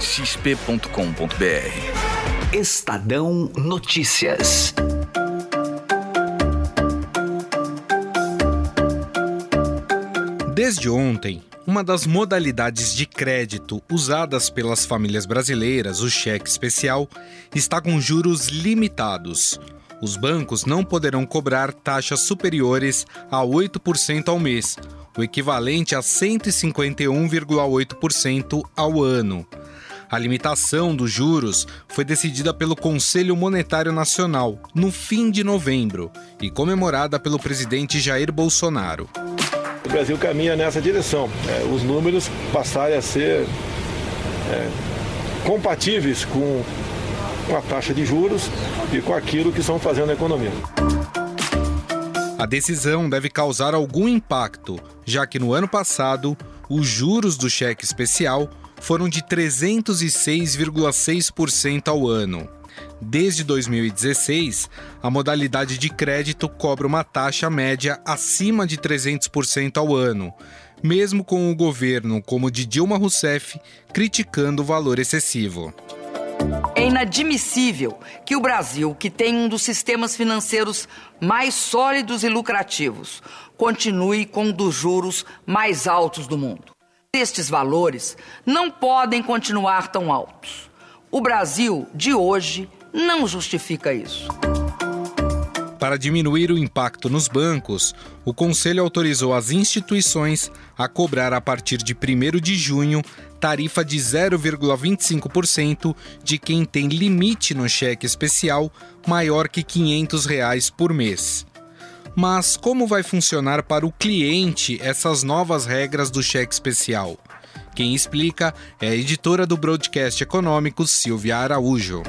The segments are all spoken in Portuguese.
xp.com.br. Estadão Notícias. Desde ontem, uma das modalidades de crédito usadas pelas famílias brasileiras, o cheque especial, está com juros limitados. Os bancos não poderão cobrar taxas superiores a 8% ao mês, o equivalente a 151,8% ao ano. A limitação dos juros foi decidida pelo Conselho Monetário Nacional no fim de novembro e comemorada pelo presidente Jair Bolsonaro. O Brasil caminha nessa direção. É, os números passarem a ser é, compatíveis com a taxa de juros e com aquilo que estão fazendo a economia. A decisão deve causar algum impacto, já que no ano passado os juros do cheque especial foram de 306,6% ao ano. Desde 2016, a modalidade de crédito cobra uma taxa média acima de 300% ao ano, mesmo com o governo como de Dilma Rousseff criticando o valor excessivo. É inadmissível que o Brasil, que tem um dos sistemas financeiros mais sólidos e lucrativos, continue com um dos juros mais altos do mundo. Estes valores não podem continuar tão altos. O Brasil de hoje não justifica isso. Para diminuir o impacto nos bancos, o Conselho autorizou as instituições a cobrar a partir de 1 de junho tarifa de 0,25% de quem tem limite no cheque especial maior que 500 reais por mês. Mas como vai funcionar para o cliente essas novas regras do cheque especial? Quem explica é a editora do Broadcast Econômico, Silvia Araújo.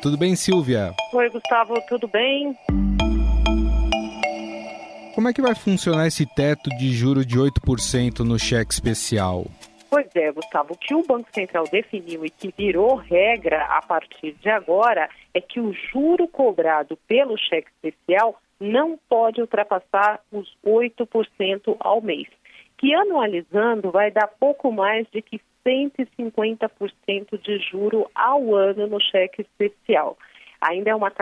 Tudo bem, Silvia? Oi, Gustavo, tudo bem? Como é que vai funcionar esse teto de juro de 8% no cheque especial? Pois é, Gustavo, o que o Banco Central definiu e que virou regra a partir de agora é que o juro cobrado pelo cheque especial não pode ultrapassar os 8% ao mês, que anualizando vai dar pouco mais de que 150% de juro ao ano no cheque especial. Ainda é uma,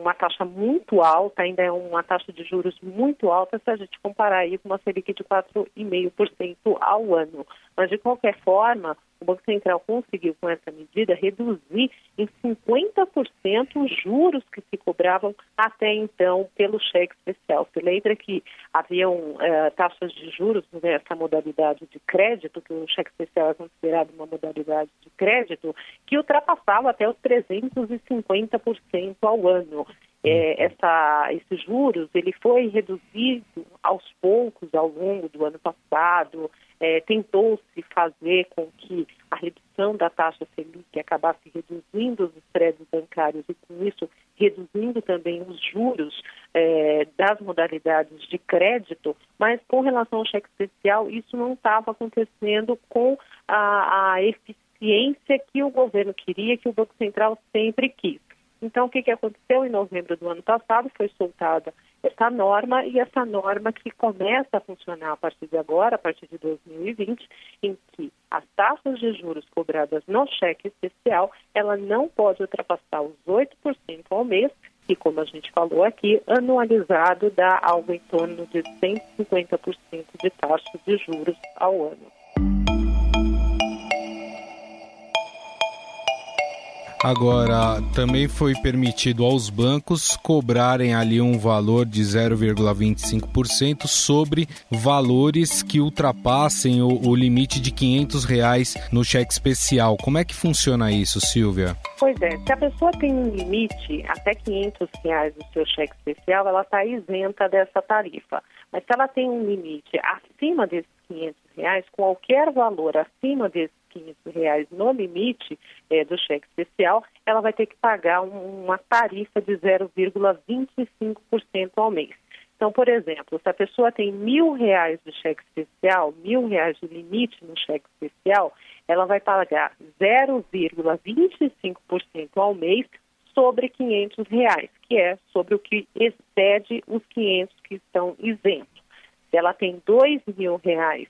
uma taxa muito alta, ainda é uma taxa de juros muito alta se a gente comparar aí com uma Selic de 4,5% ao ano. Mas, de qualquer forma, o Banco Central conseguiu, com essa medida, reduzir em 50% os juros que se cobravam até então pelo cheque especial. Se lembra que haviam eh, taxas de juros nessa modalidade de crédito, que o cheque especial é considerado uma modalidade de crédito, que ultrapassava até os 350% ao ano. É, essa, esses juros ele foi reduzido aos poucos ao longo do ano passado, é, tentou-se fazer com que a redução da taxa Selic acabasse reduzindo os spreads bancários e, com isso, reduzindo também os juros é, das modalidades de crédito, mas com relação ao cheque especial, isso não estava acontecendo com a, a eficiência que o governo queria, que o Banco Central sempre quis. Então, o que, que aconteceu em novembro do ano passado? Foi soltada essa norma e essa norma que começa a funcionar a partir de agora, a partir de 2020, em que as taxas de juros cobradas no cheque especial, ela não pode ultrapassar os 8% ao mês, e como a gente falou aqui, anualizado dá algo em torno de 150% de taxa de juros ao ano. Agora, também foi permitido aos bancos cobrarem ali um valor de 0,25% sobre valores que ultrapassem o, o, limite de 500 reais no cheque especial. Como é que funciona isso, Silvia? Pois é, se a pessoa tem um limite até 500 reais no seu cheque especial, ela está isenta dessa tarifa. Mas se ela tem um limite acima desses 500 reais, qualquer valor acima desses 500 reais no limite é, do cheque especial, ela vai ter que pagar um, uma tarifa de 0,25% ao mês. Então, por exemplo, se a pessoa tem mil reais de cheque especial, mil reais de limite no cheque especial, ela vai pagar 0,25% ao mês sobre 500 reais, que é sobre o que excede os 500 que estão isentos. Se ela tem dois mil reais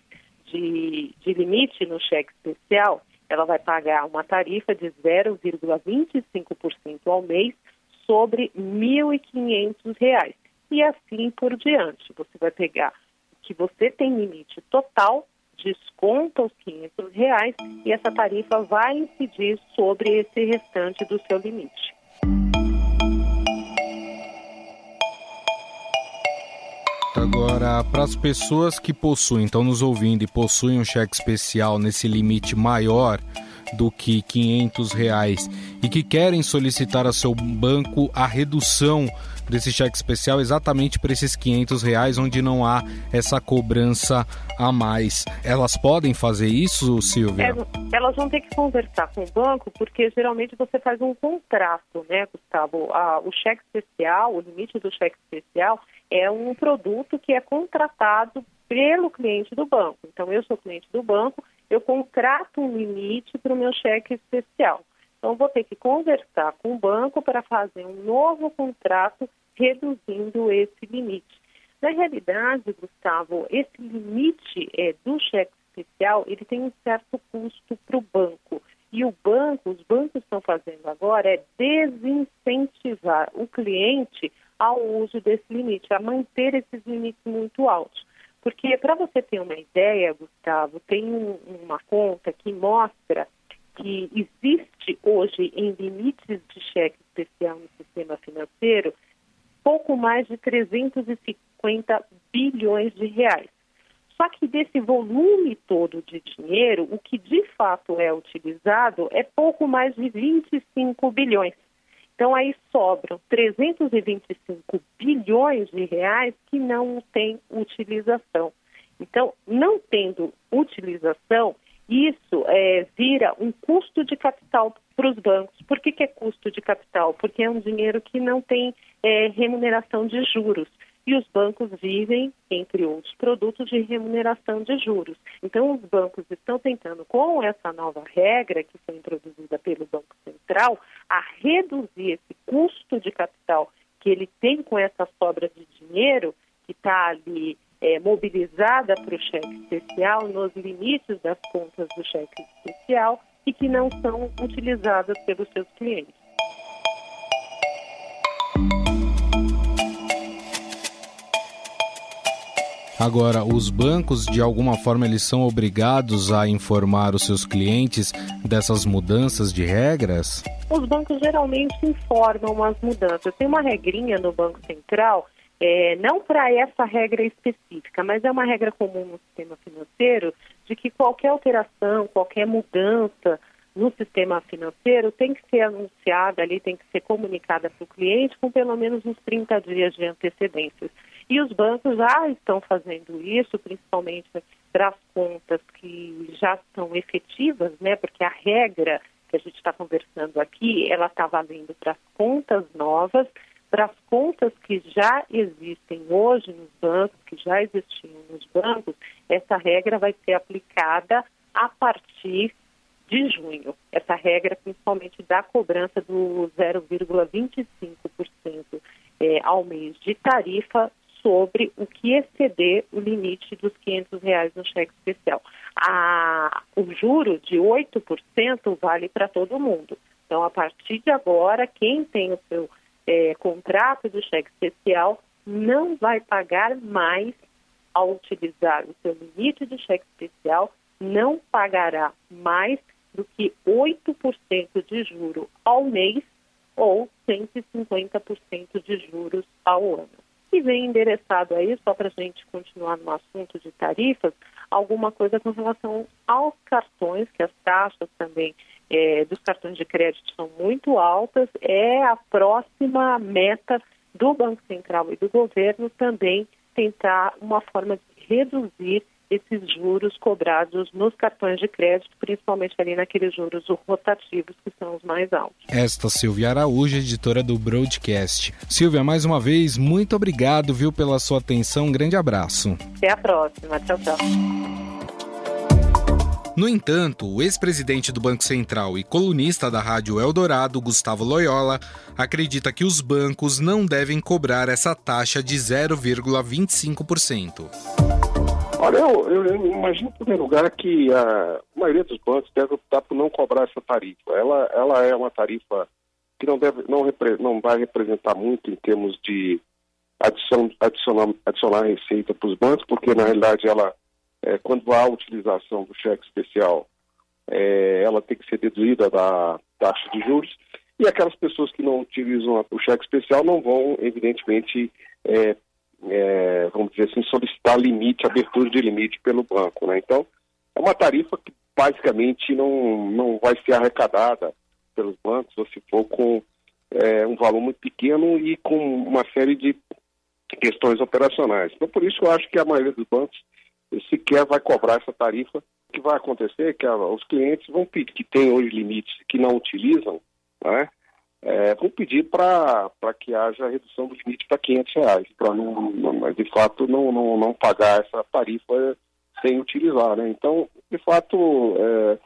de, de limite no cheque especial, ela vai pagar uma tarifa de 0,25% ao mês sobre R$ 1.500 e assim por diante. Você vai pegar o que você tem limite total, desconta os 500 reais e essa tarifa vai incidir sobre esse restante do seu limite. Agora, para as pessoas que possuem, estão nos ouvindo e possuem um cheque especial nesse limite maior do que 500 reais e que querem solicitar a seu banco a redução desse cheque especial exatamente para esses 500 reais, onde não há essa cobrança a mais. Elas podem fazer isso, Silvia? É, elas vão ter que conversar com o banco, porque geralmente você faz um contrato, né, Gustavo? Ah, o cheque especial, o limite do cheque especial é um produto que é contratado pelo cliente do banco. Então, eu sou cliente do banco, eu contrato um limite para o meu cheque especial. Então, vou ter que conversar com o banco para fazer um novo contrato reduzindo esse limite. Na realidade, Gustavo, esse limite é, do cheque especial, ele tem um certo custo para o banco. E o banco, os bancos estão fazendo agora é desincentivar o cliente ao uso desse limite, a manter esses limites muito altos. Porque, para você ter uma ideia, Gustavo, tem um, uma conta que mostra que existe hoje em limites de cheque especial no sistema financeiro pouco mais de 350 bilhões de reais. Só que desse volume todo de dinheiro, o que de fato é utilizado é pouco mais de 25 bilhões. Então aí sobram 325 bilhões de reais que não têm utilização. Então, não tendo utilização, isso é, vira um custo de capital para os bancos. Por que, que, é custo de capital? Porque é um dinheiro que não tem é, remuneração de juros. E os bancos vivem, entre outros produtos, de remuneração de juros. Então, os bancos estão tentando, com essa nova regra que foi introduzida pelo Banco Central, a reduzir esse custo de capital que ele tem com essa sobra de dinheiro que está ali é, mobilizada para o cheque especial nos limites das contas do cheque especial e que não são utilizadas pelos seus clientes. Agora, os bancos, de alguma forma, eles são obrigados a informar os seus clientes dessas mudanças de regras? Os bancos geralmente informam as mudanças. Tem uma regrinha no Banco Central é, não para essa regra específica, mas é uma regra comum no sistema financeiro de que qualquer alteração, qualquer mudança no sistema financeiro tem que ser anunciada ali, tem que ser comunicada para o cliente com pelo menos uns 30 dias de antecedência. E os bancos já estão fazendo isso, principalmente para as contas que já estão efetivas, né? Porque a regra que a gente está conversando aqui, ela está valendo para as contas novas para as contas que já existem hoje nos bancos, que já existiam nos bancos, essa regra vai ser aplicada a partir de junho. Essa regra, principalmente da cobrança do 0,25% é, ao mês de tarifa sobre o que exceder o limite dos 500 reais no cheque especial. A, o juro de 8% vale para todo mundo. Então, a partir de agora, quem tem o seu é, contrato do cheque especial não vai pagar mais ao utilizar o seu limite de cheque especial, não pagará mais do que 8% de juro ao mês ou 150% de juros ao ano. E vem endereçado aí, só para a gente continuar no assunto de tarifas, alguma coisa com relação aos cartões, que as taxas também é, dos cartões de crédito são muito altas, é a próxima meta do Banco Central e do governo também tentar uma forma de reduzir esses juros cobrados nos cartões de crédito, principalmente ali naqueles juros rotativos que são os mais altos. Esta Silvia Araújo, editora do Broadcast. Silvia, mais uma vez, muito obrigado, viu, pela sua atenção. Um grande abraço. Até a próxima. Tchau, tchau. No entanto, o ex-presidente do Banco Central e colunista da Rádio Eldorado, Gustavo Loyola, acredita que os bancos não devem cobrar essa taxa de 0,25%. Olha, eu, eu, eu, imagino, em primeiro lugar, que a maioria dos bancos deve optar por não cobrar essa tarifa. Ela, ela é uma tarifa que não, deve, não, repre, não vai representar muito em termos de adicionar, adicionar receita para os bancos, porque, na realidade, ela é, quando há utilização do cheque especial, é, ela tem que ser deduzida da taxa de juros, e aquelas pessoas que não utilizam o cheque especial não vão, evidentemente, é, é, vamos dizer assim, solicitar limite, abertura de limite pelo banco. Né? Então, é uma tarifa que basicamente não, não vai ser arrecadada pelos bancos, ou se for com é, um valor muito pequeno e com uma série de questões operacionais. Então, por isso eu acho que a maioria dos bancos sequer vai cobrar essa tarifa. O que vai acontecer é que os clientes vão pedir, que têm hoje limites que não utilizam, né, é, vão pedir para que haja redução do limite para 500 reais, para não, não, de fato não, não, não pagar essa tarifa sem utilizar. Né? Então, de fato, é,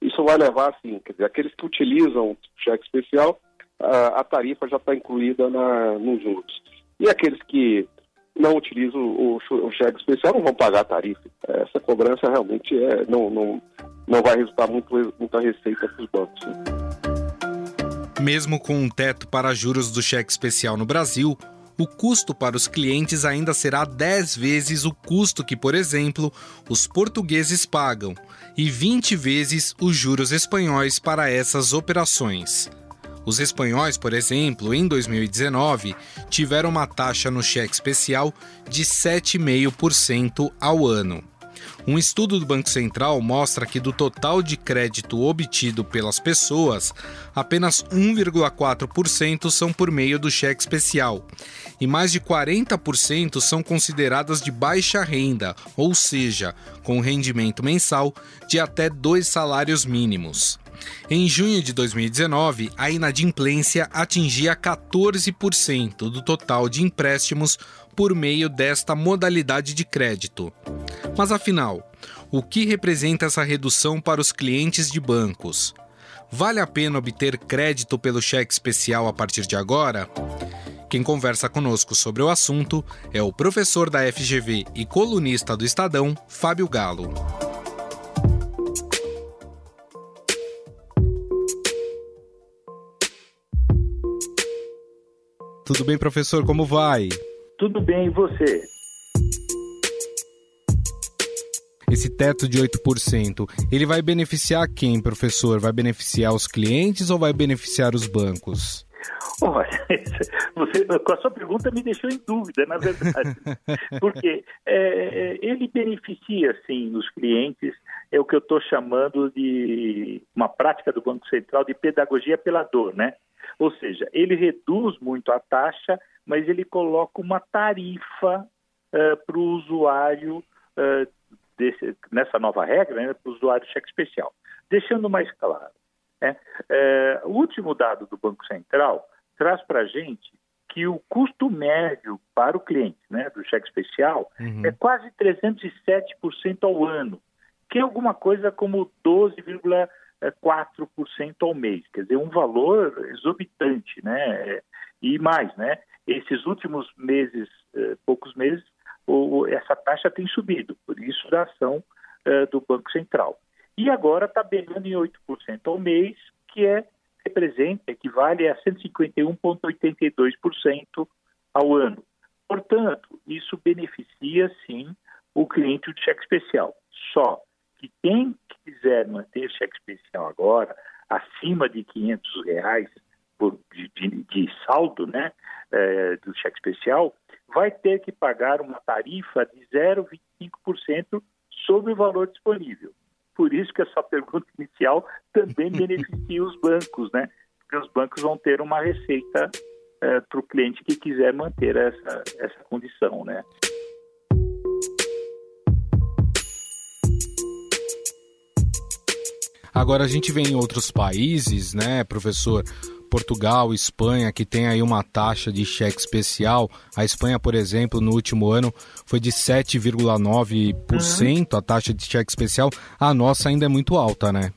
isso vai levar, assim, quer dizer, aqueles que utilizam o cheque especial, a, a tarifa já está incluída na, nos juros. E aqueles que não utilizam o, o, cheque especial não vão pagar a tarifa. Essa cobrança realmente é, não, não, não vai resultar muito, muita receita para os bancos. Mesmo com um teto para juros do cheque especial no Brasil, o custo para os clientes ainda será 10 vezes o custo que, por exemplo, os portugueses pagam e 20 vezes os juros espanhóis para essas operações. Os espanhóis, por exemplo, em 2019, tiveram uma taxa no cheque especial de 7,5% ao ano. Um estudo do Banco Central mostra que do total de crédito obtido pelas pessoas, apenas 1,4% são por meio do cheque especial e mais de 40% são consideradas de baixa renda, ou seja, com rendimento mensal de até dois salários mínimos. Em junho de 2019, a inadimplência atingia 14% do total de empréstimos por meio desta modalidade de crédito. Mas afinal, o que representa essa redução para os clientes de bancos? Vale a pena obter crédito pelo cheque especial a partir de agora? Quem conversa conosco sobre o assunto é o professor da FGV e colunista do Estadão, Fábio Galo. Tudo bem, professor? Como vai? Tudo bem, e você? Esse teto de 8%, ele vai beneficiar quem, professor? Vai beneficiar os clientes ou vai beneficiar os bancos? Olha, você, com a sua pergunta me deixou em dúvida, na verdade. Porque é, ele beneficia, sim, os clientes, é o que eu estou chamando de uma prática do Banco Central de pedagogia pela dor, né? Ou seja, ele reduz muito a taxa, mas ele coloca uma tarifa uh, para o usuário uh, desse, nessa nova regra, né, para o usuário de cheque especial. Deixando mais claro, né, uh, o último dado do Banco Central traz para a gente que o custo médio para o cliente né, do cheque especial uhum. é quase 307% ao ano, que é alguma coisa como 12,5%. 4% ao mês, quer dizer, um valor exorbitante, né? E mais, né? Esses últimos meses, eh, poucos meses, essa taxa tem subido, por isso da ação do Banco Central. E agora está beirando em 8% ao mês, que é representa, equivale a 151,82% ao ano. Portanto, isso beneficia sim o cliente de cheque especial. Só que quem quiser manter cheque especial agora, acima de 500 reais por, de, de, de, saldo né, é, do cheque especial, vai ter que pagar uma tarifa de 0,25% sobre o valor disponível. Por isso que a sua pergunta inicial também beneficia os bancos, né? Porque os bancos vão ter uma receita é, para o cliente que quiser manter essa, essa condição, né? Agora a gente vê em outros países, né, professor? Portugal, Espanha, que tem aí uma taxa de cheque especial. A Espanha, por exemplo, no último ano foi de 7,9% uhum. a taxa de cheque especial. A nossa ainda é muito alta, né?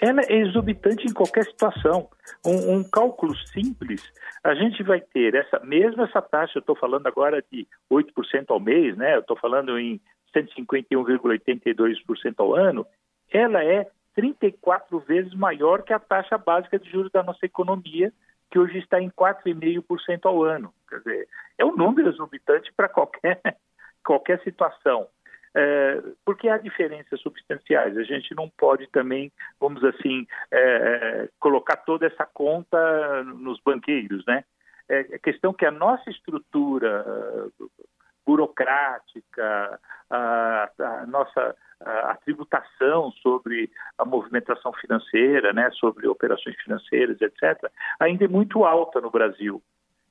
Ela é exorbitante em qualquer situação. Um, um cálculo simples, a gente vai ter essa mesmo essa taxa, eu estou falando agora de 8% ao mês, né? Eu estou falando em 151,82% ao ano, ela é 34 vezes maior que a taxa básica de juros da nossa economia, que hoje está em 4,5% ao ano. Quer dizer, é um número exorbitante para qualquer, qualquer situação. É, porque há diferenças substanciais. A gente não pode também, vamos assim, é, colocar toda essa conta nos banqueiros, né? É, a questão que a nossa estrutura burocrática, a, a nossa a, a, tributação sobre a movimentação financeira, né, sobre operações financeiras, etc., ainda é muito alta no Brasil.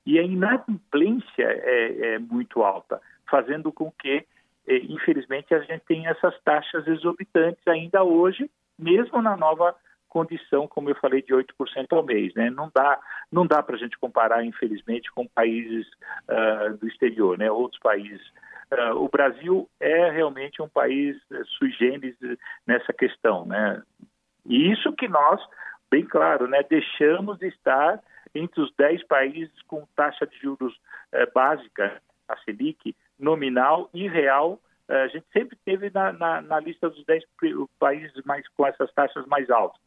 E a inadimplência é, é muito alta, fazendo com que, eh, infelizmente, a gente tenha essas taxas exorbitantes ainda hoje, mesmo na nova condição, como eu falei, de 8% ao mês. Né? Não dá, não dá para a gente comparar, infelizmente, com países uh, do exterior, né? outros países. Uh, o Brasil é realmente um país uh, sui generis nessa questão. Né? E isso que nós, bem claro, né, deixamos de estar entre os 10 países com taxa de juros uh, básica, a Selic, nominal e real, a gente sempre teve na, na, na, lista dos 10 países mais, com essas taxas mais altas.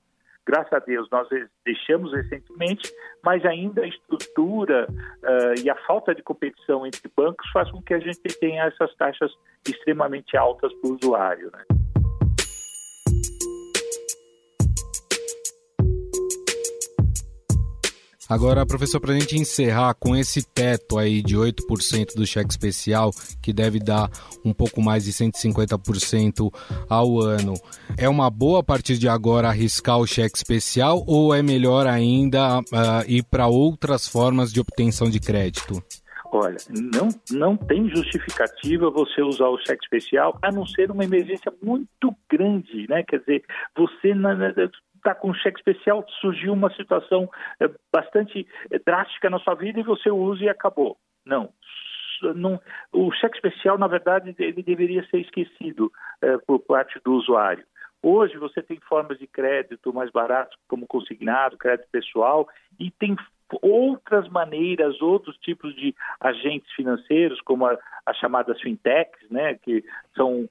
Graças a Deus, nós deixamos recentemente, mas ainda a estrutura uh, e a falta de competição entre bancos faz com que a gente tenha essas taxas extremamente altas para o usuário. Né? Agora, professor, para a gente encerrar com esse teto aí de 8% do cheque especial, que deve dar um pouco mais de 150% ao ano, é uma boa a partir de agora arriscar o cheque especial ou é melhor ainda uh, ir para outras formas de obtenção de crédito? Olha, não, não tem justificativa você usar o cheque especial a não ser uma emergência muito grande, né? Quer dizer, você está com um cheque especial, surgiu uma situação é, bastante é, drástica na sua vida e você usa e acabou. Não. Não, o cheque especial, na verdade, ele deveria ser esquecido é, por parte do usuário. Hoje você tem formas de crédito mais baratas, como consignado, crédito pessoal, e tem outras maneiras, outros tipos de agentes financeiros, como as chamadas fintechs, né, que são,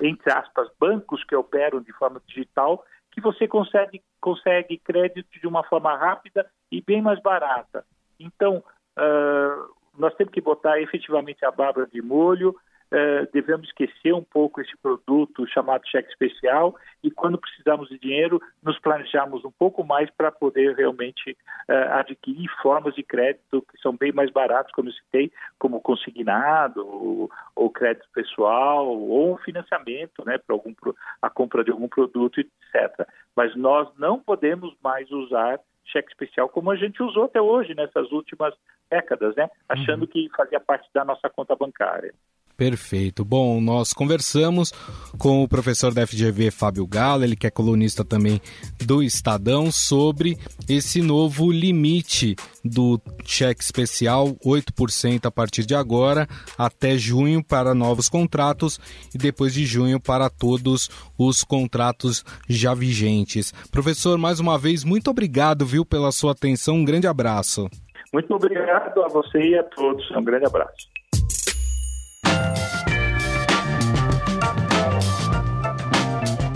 entre aspas, bancos que operam de forma digital que você consegue, consegue crédito de uma forma rápida e bem mais barata. Então, uh, nós temos que botar efetivamente a barba de molho, uh, devemos esquecer um pouco esse produto chamado cheque especial e quando precisamos de dinheiro, nos planejarmos um pouco mais para poder realmente uh, adquirir formas de crédito que são bem mais baratas, como eu citei, como consignado, ou, ou crédito pessoal, ou financiamento né, para algum, a compra de algum produto, etc. Mas nós não podemos mais usar cheque especial como a gente usou até hoje nessas últimas décadas, né? Achando uhum. que fazia parte da nossa conta bancária. Perfeito. Bom, nós conversamos com o professor da FGV Fábio Galo, ele que é colunista também do Estadão, sobre esse novo limite do cheque especial, 8% a partir de agora, até junho para novos contratos e depois de junho para todos os contratos já vigentes. Professor, mais uma vez, muito obrigado, viu, pela sua atenção. Um grande abraço. Muito obrigado a você e a todos. Um grande abraço.